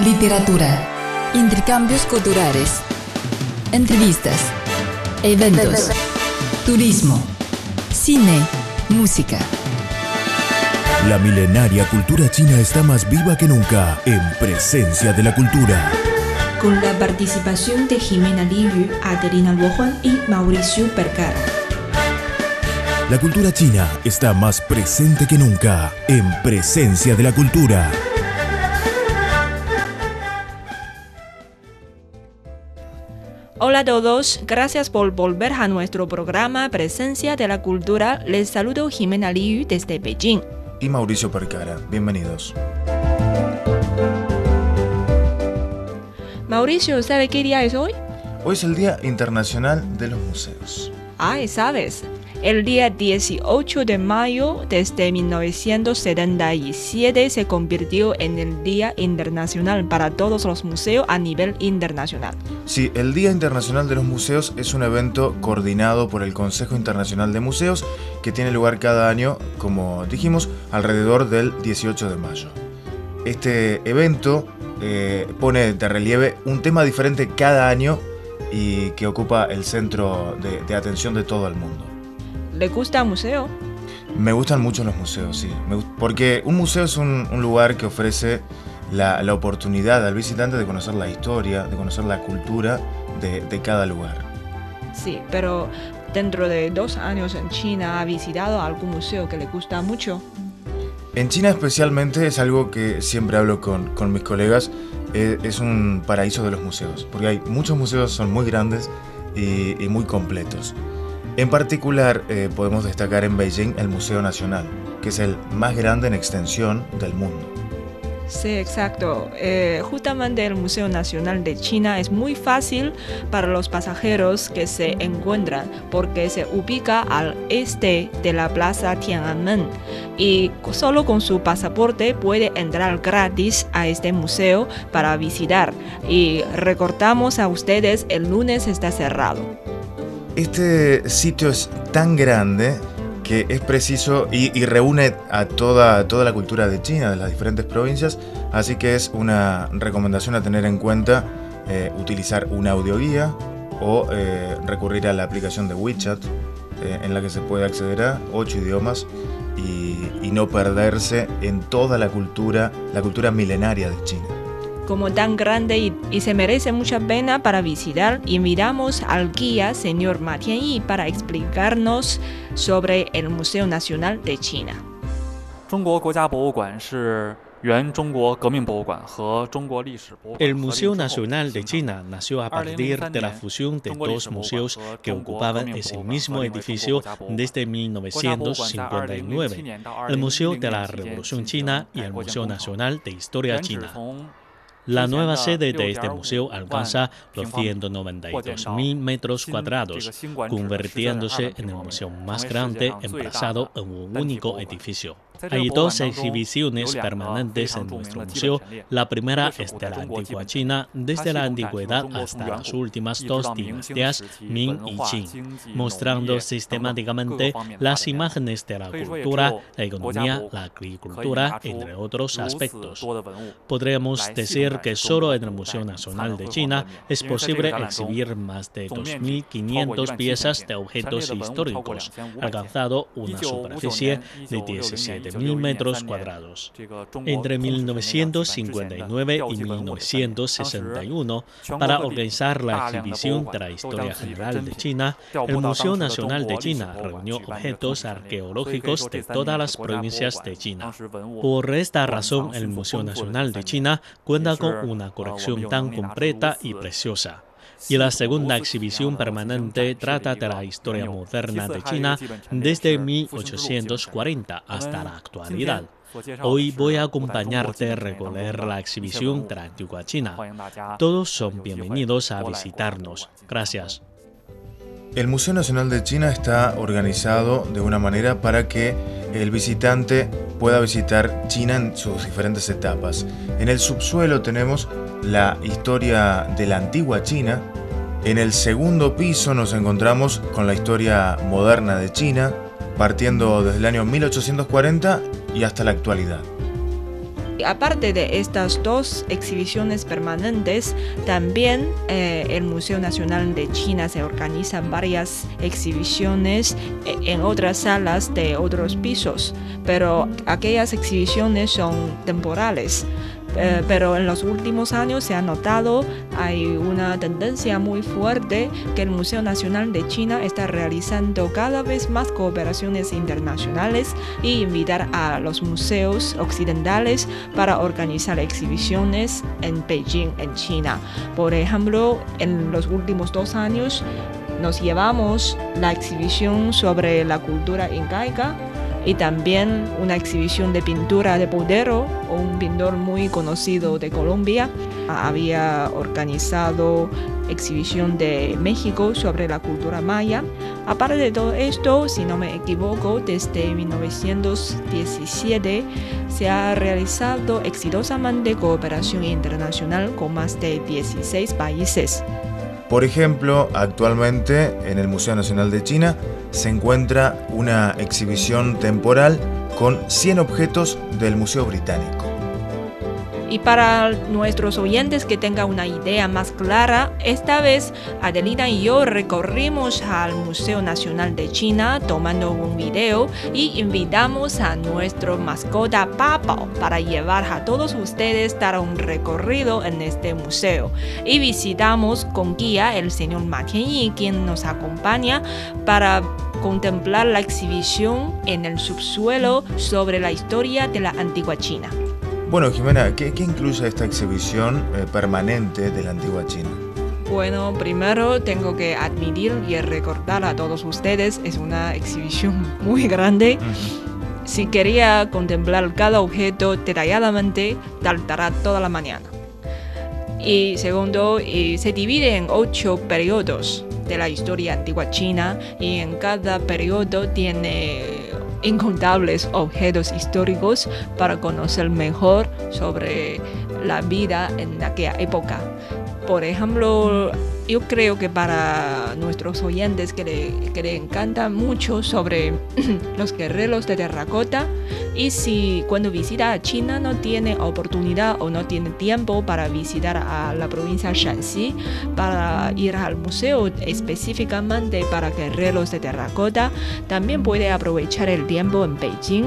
literatura, intercambios culturales, entrevistas, eventos, turismo, cine, música. La milenaria cultura china está más viva que nunca en presencia de la cultura. Con la participación de Jimena Liu, Adelina Luojuan y Mauricio Percara. La cultura china está más presente que nunca en presencia de la cultura. Hola a todos, gracias por volver a nuestro programa Presencia de la Cultura. Les saludo Jimena Liu desde Beijing. Y Mauricio Percara, bienvenidos. Mauricio, ¿sabe qué día es hoy? Hoy es el Día Internacional de los Museos. Ay, sabes. El día 18 de mayo desde 1977 se convirtió en el Día Internacional para todos los museos a nivel internacional. Sí, el Día Internacional de los Museos es un evento coordinado por el Consejo Internacional de Museos que tiene lugar cada año, como dijimos, alrededor del 18 de mayo. Este evento eh, pone de relieve un tema diferente cada año y que ocupa el centro de, de atención de todo el mundo. ¿Le gusta el museo? Me gustan mucho los museos, sí. Porque un museo es un, un lugar que ofrece la, la, oportunidad al visitante de conocer la historia, de conocer la cultura de, de, cada lugar. Sí, pero dentro de dos años en China ha visitado algún museo que le gusta mucho. En China especialmente es algo que siempre hablo con, con mis colegas, es, es, un paraíso de los museos, porque hay muchos museos, son muy grandes y, y muy completos. En particular, eh, podemos destacar en Beijing el Museo Nacional, que es el más grande en extensión del mundo. Sí, exacto. Eh, justamente el Museo Nacional de China es muy fácil para los pasajeros que se encuentran porque se ubica al este de la Plaza Tiananmen y solo con su pasaporte puede entrar gratis a este museo para visitar. Y recortamos a ustedes, el lunes está cerrado. Este sitio es tan grande que es preciso y, reúne a toda, toda la cultura de China, de las diferentes provincias, así que es una recomendación a tener en cuenta eh, utilizar una audioguía o eh, recurrir a la aplicación de WeChat eh, en la que se puede acceder a ocho idiomas y, y no perderse en toda la cultura, la cultura milenaria de China como tan grande y, y, se merece mucha pena para visitar, invitamos al guía señor Ma Tianyi para explicarnos sobre el Museo Nacional de China. El Museo Nacional de China nació a partir de la fusión de dos museos que ocupaban ese mismo edificio desde 1959, el Museo de la Revolución China y el Museo Nacional de Historia China. La nueva sede de este museo alcanza los 192.000 metros cuadrados, convirtiéndose en el museo más grande emplazado en un único edificio. Hay dos exhibiciones permanentes en nuestro museo. La primera es de la antigua China, desde la antigüedad hasta las últimas dos dinastías, Ming y Qing, mostrando sistemáticamente las imágenes de la cultura, la economía, la agricultura, entre otros aspectos. Podríamos decir que solo en el Museo Nacional de China es posible exhibir más de 2.500 piezas de objetos históricos, alcanzado una superficie de 17 metros cuadrados. Entre 1959 y 1961, para organizar la exhibición de la historia general de China, el Museo Nacional de China reunió objetos arqueológicos de todas las provincias de China. Por esta razón, el Museo Nacional de China cuenta con una colección tan completa y preciosa y la segunda exhibición permanente trata de la historia moderna de China desde 1840 hasta la actualidad. Hoy voy a acompañarte a recorrer la exhibición de la antigua China. Todos son bienvenidos a visitarnos. Gracias. El Museo Nacional de China está organizado de una manera para que el visitante pueda visitar China en sus diferentes etapas. En el subsuelo tenemos la historia de la antigua China. En el segundo piso nos encontramos con la historia moderna de China, partiendo desde el año 1840 y hasta la actualidad. Aparte de estas dos exhibiciones permanentes, también eh, el Museo Nacional de China se organiza varias exhibiciones eh, en otras salas de otros pisos, pero aquellas exhibiciones son temporales. Eh, pero en los últimos años se ha notado hay una tendencia muy fuerte que el Museo Nacional de China está realizando cada vez más cooperaciones internacionales y invitar a los museos occidentales para organizar exhibiciones en Beijing, en China. Por ejemplo, en los últimos dos años nos llevamos la exhibición sobre la cultura incaica y también una exhibición de pintura de Podero, un pintor muy conocido de Colombia. Había organizado exhibición de México sobre la cultura maya. Aparte de todo esto, si no me equivoco, desde 1917 se ha realizado exitosamente cooperación internacional con más de 16 países. Por ejemplo, actualmente en el Museo Nacional de China se encuentra una exhibición temporal con 100 objetos del Museo Británico. Y para nuestros oyentes que tengan una idea más clara, esta vez Adelina y yo recorrimos al Museo Nacional de China tomando un video y invitamos a nuestro mascota Papo para llevar a todos ustedes dar un recorrido en este museo. Y visitamos con guía el señor Ma quien nos acompaña para contemplar la exhibición en el subsuelo sobre la historia de la antigua China. Bueno, Jimena, ¿qué, incluye esta exhibición eh, permanente de la antigua China? Bueno, primero tengo que admitir y recordar a todos ustedes, es una exhibición muy grande. Si quería contemplar cada objeto detalladamente, tardará toda la mañana. Y segundo, se divide en ocho periodos de la historia antigua china y en cada periodo tiene incontables objetos históricos para conocer mejor sobre la vida en aquella época. Por ejemplo, yo creo que para nuestros oyentes que le, que le encanta mucho sobre los guerreros de terracota y si cuando visita a China no tiene oportunidad o no tiene tiempo para visitar a la provincia Shanxi, para ir al museo específicamente para guerreros de terracota, también puede aprovechar el tiempo en Beijing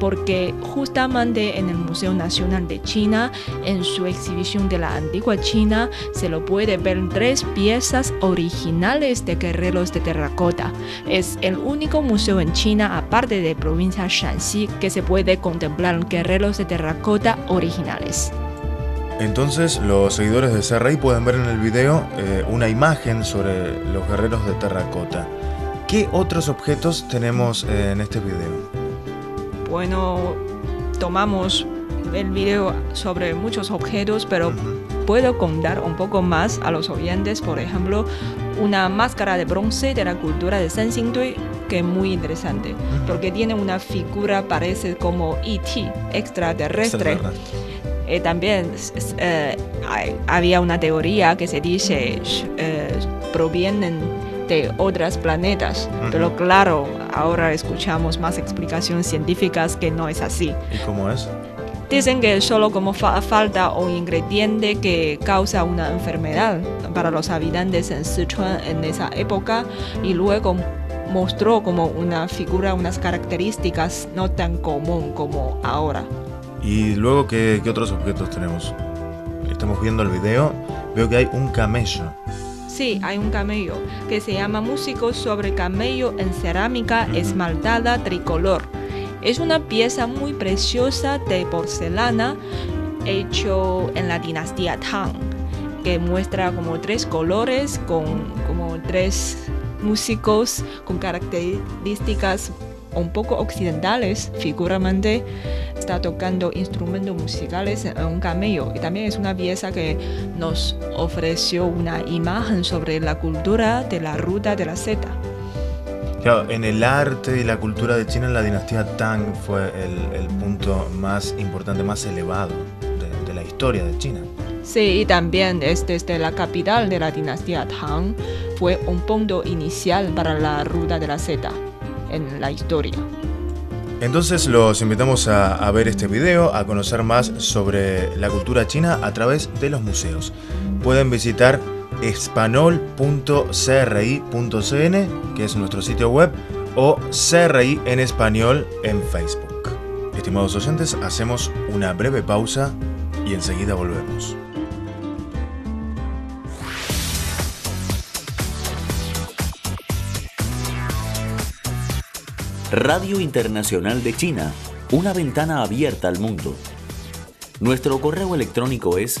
porque justamente en el Museo Nacional de China, en su exhibición de la antigua China, se lo puede ver tres piezas originales de guerreros de terracota. Es el único museo en China, aparte de provincia Shanxi, que se puede contemplar guerreros de terracota originales. Entonces los seguidores de Serrey pueden ver en el video eh, una imagen sobre los guerreros de terracota. ¿Qué otros objetos tenemos eh, en este video? Bueno, tomamos el video sobre muchos objetos, pero puedo contar un poco más a los oyentes, por ejemplo, una máscara de bronce de la cultura de Sanxingdui que es muy interesante, porque tiene una figura parece como E.T., extraterrestre. Eh, también eh, había una teoría que se dice eh, provienen de otros planetas, pero claro, ahora escuchamos más explicaciones científicas que no es así. ¿Y cómo es? Dicen que solo como falta un ingrediente que causa una enfermedad para los habitantes en Sichuan en esa época y luego mostró como una figura, unas características no tan común como ahora. ¿Y luego qué, otros objetos tenemos? Estamos viendo el video, veo que hay un camello. Sí, hay un camello que se llama Músico sobre camello en cerámica esmaltada tricolor es una pieza muy preciosa de porcelana hecho en la dinastía Tang, que muestra como tres colores con como tres músicos con características un poco occidentales, figuramente está tocando instrumentos musicales en un camello. Y también es una pieza que nos ofreció una imagen sobre la cultura de la ruta de la seta en el arte y la cultura de China, la dinastía Tang fue el, punto más importante, más elevado de, la historia de China. Sí, y también es desde la capital de la dinastía Tang fue un punto inicial para la ruta de la seda en la historia. Entonces los invitamos a, ver este video, a conocer más sobre la cultura china a través de los museos. Pueden visitar espanol.cri.cn, que es nuestro sitio web, o CRI en español en Facebook. Estimados oyentes, hacemos una breve pausa y enseguida volvemos. Radio Internacional de China, una ventana abierta al mundo. Nuestro correo electrónico es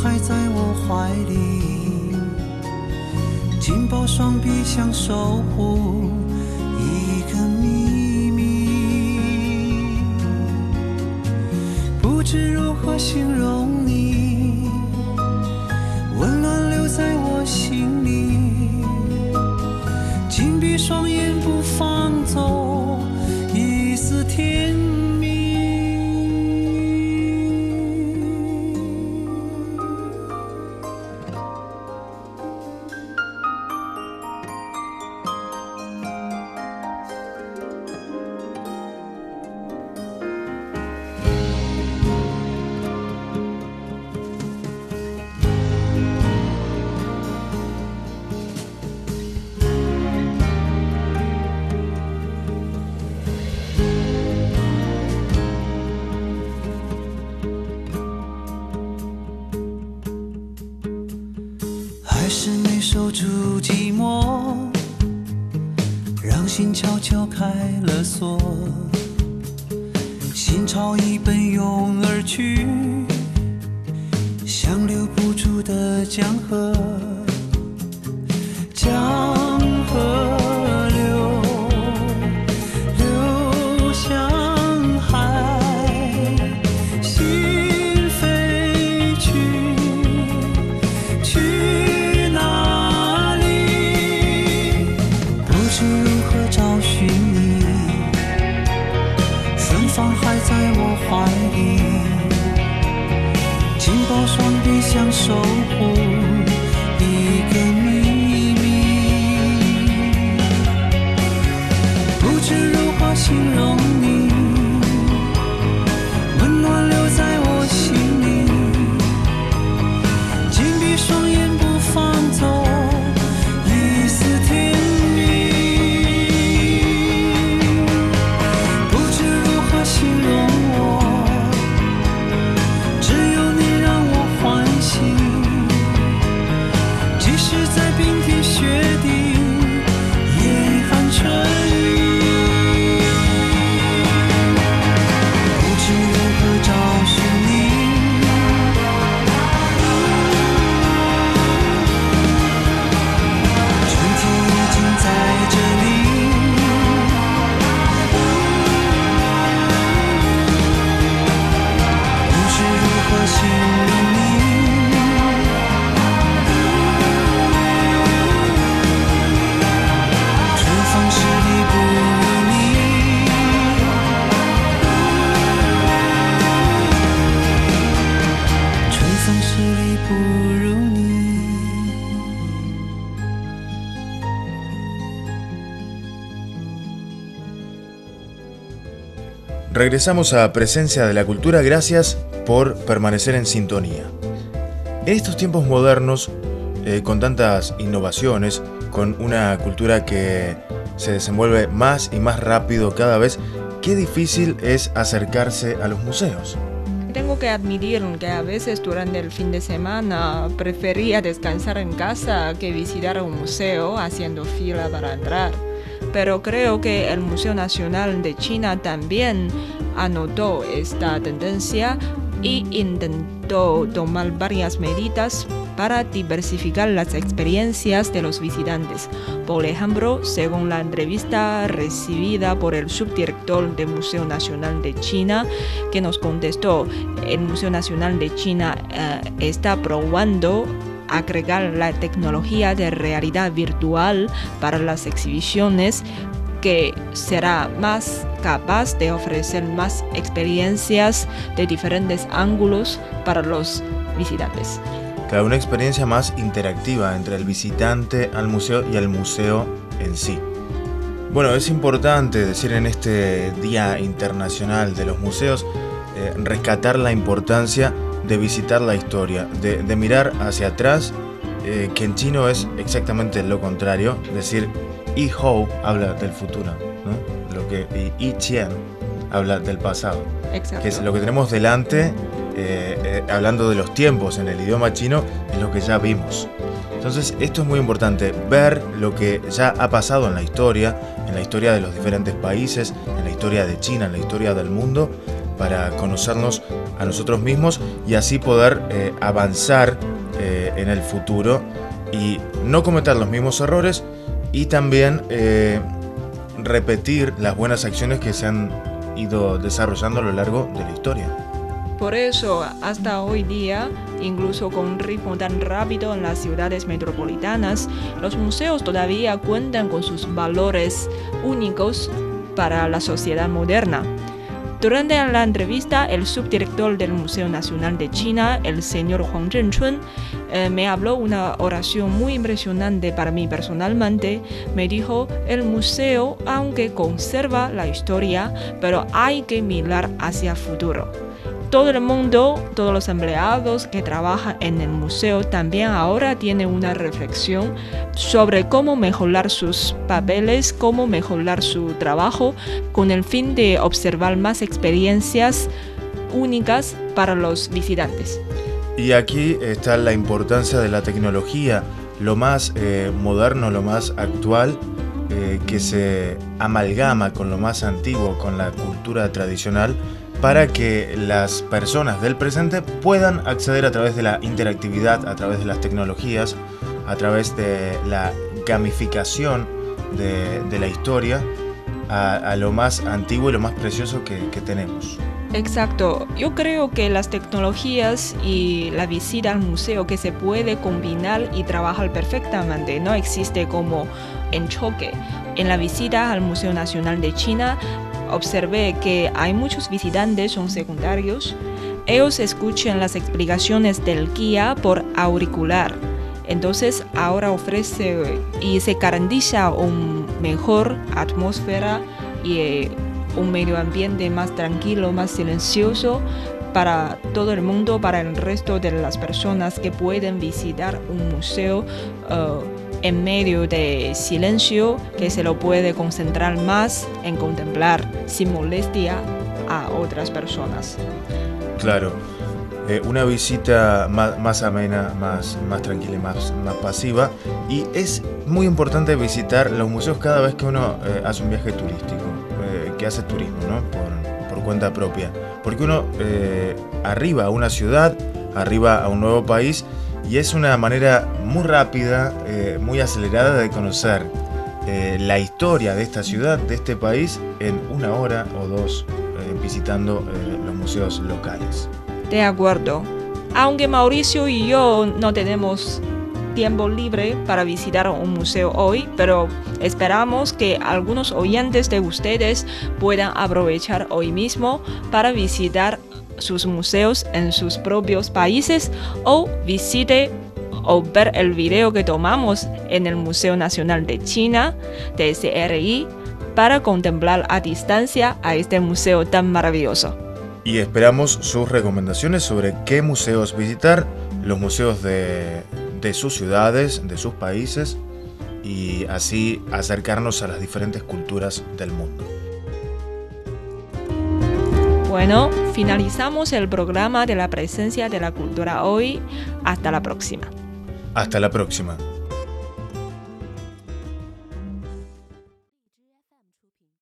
还在我怀里，紧抱双臂想守护一个秘密，不知如何形容你，温暖留在我心里，还是没守住寂寞，让心悄悄开了锁，心潮已奔涌而去，像留不住的江河。收获。Regresamos a Presencia de la Cultura, gracias por permanecer en sintonía. En estos tiempos modernos, eh, con tantas innovaciones, con una cultura que se desenvuelve más y más rápido cada vez, qué difícil es acercarse a los museos. Tengo que admitir que a veces durante el fin de semana prefería descansar en casa que visitar un museo haciendo fila para entrar pero creo que el Museo Nacional de China también anotó esta tendencia y intentó tomar varias medidas para diversificar las experiencias de los visitantes. Por ejemplo, según la entrevista recibida por el subdirector del Museo Nacional de China, que nos contestó, el Museo Nacional de China eh, está probando agregar la tecnología de realidad virtual para las exhibiciones que será más capaz de ofrecer más experiencias de diferentes ángulos para los visitantes. Claro, una experiencia más interactiva entre el visitante al museo y el museo en sí. Bueno, es importante decir en este Día Internacional de los Museos, eh, rescatar la importancia de visitar la historia, de, mirar hacia atrás, eh, que en chino es exactamente lo contrario, decir y hou habla del futuro, ¿no? lo que y, y qian habla del pasado, que es lo que tenemos delante, eh, eh, hablando de los tiempos en el idioma chino, es lo que ya vimos. Entonces esto es muy importante, ver lo que ya ha pasado en la historia, en la historia de los diferentes países, en la historia de China, en la historia del mundo, para conocernos a nosotros mismos y así poder eh, avanzar eh, en el futuro y no cometer los mismos errores y también eh, repetir las buenas acciones que se han ido desarrollando a lo largo de la historia. Por eso, hasta hoy día, incluso con un ritmo tan rápido en las ciudades metropolitanas, los museos todavía cuentan con sus valores únicos para la sociedad moderna. Durante la entrevista, el subdirector del Museo Nacional de China, el señor Huang Zhenchun, eh, me habló una oración muy impresionante para mí personalmente. Me dijo, el museo, aunque conserva la historia, pero hay que mirar hacia el futuro todo el mundo, todos los empleados que trabajan en el museo también ahora tienen una reflexión sobre cómo mejorar sus papeles, cómo mejorar su trabajo con el fin de observar más experiencias únicas para los visitantes. Y aquí está la importancia de la tecnología, lo más eh, moderno, lo más actual, eh, que se amalgama con lo más antiguo, con la cultura tradicional para que las personas del presente puedan acceder a través de la interactividad, a través de las tecnologías, a través de la gamificación de, la historia, a, lo más antiguo y lo más precioso que, tenemos. Exacto, yo creo que las tecnologías y la visita al museo que se puede combinar y trabajar perfectamente, no existe como en choque. En la visita al Museo Nacional de China observé que hay muchos visitantes son secundarios. Ellos escuchan las explicaciones del guía por auricular. Entonces ahora ofrece y se garantiza una mejor atmósfera y eh, un medio ambiente más tranquilo, más silencioso para todo el mundo, para el resto de las personas que pueden visitar un museo. Uh, en medio de silencio que se lo puede concentrar más en contemplar sin molestia a otras personas. Claro, eh, una visita más, amena, más, más tranquila y más, más pasiva. Y es muy importante visitar los museos cada vez que uno eh, hace un viaje turístico, eh, que hace turismo, ¿no? Por, por cuenta propia. Porque uno arriba a una ciudad, arriba a un nuevo país, y es una manera muy rápida, eh, muy acelerada de conocer eh, la historia de esta ciudad, de este país, en una hora o dos eh, visitando los museos locales. De acuerdo. Aunque Mauricio y yo no tenemos tiempo libre para visitar un museo hoy, pero esperamos que algunos oyentes de ustedes puedan aprovechar hoy mismo para visitar sus museos en sus propios países o visite o ver el video que tomamos en el Museo Nacional de China, CRI, para contemplar a distancia a este museo tan maravilloso. Y esperamos sus recomendaciones sobre qué museos visitar, los museos de, de sus ciudades, de sus países, y así acercarnos a las diferentes culturas del mundo. Bueno, finalizamos el programa de la presencia de la cultura hoy. Hasta la próxima. Hasta la próxima.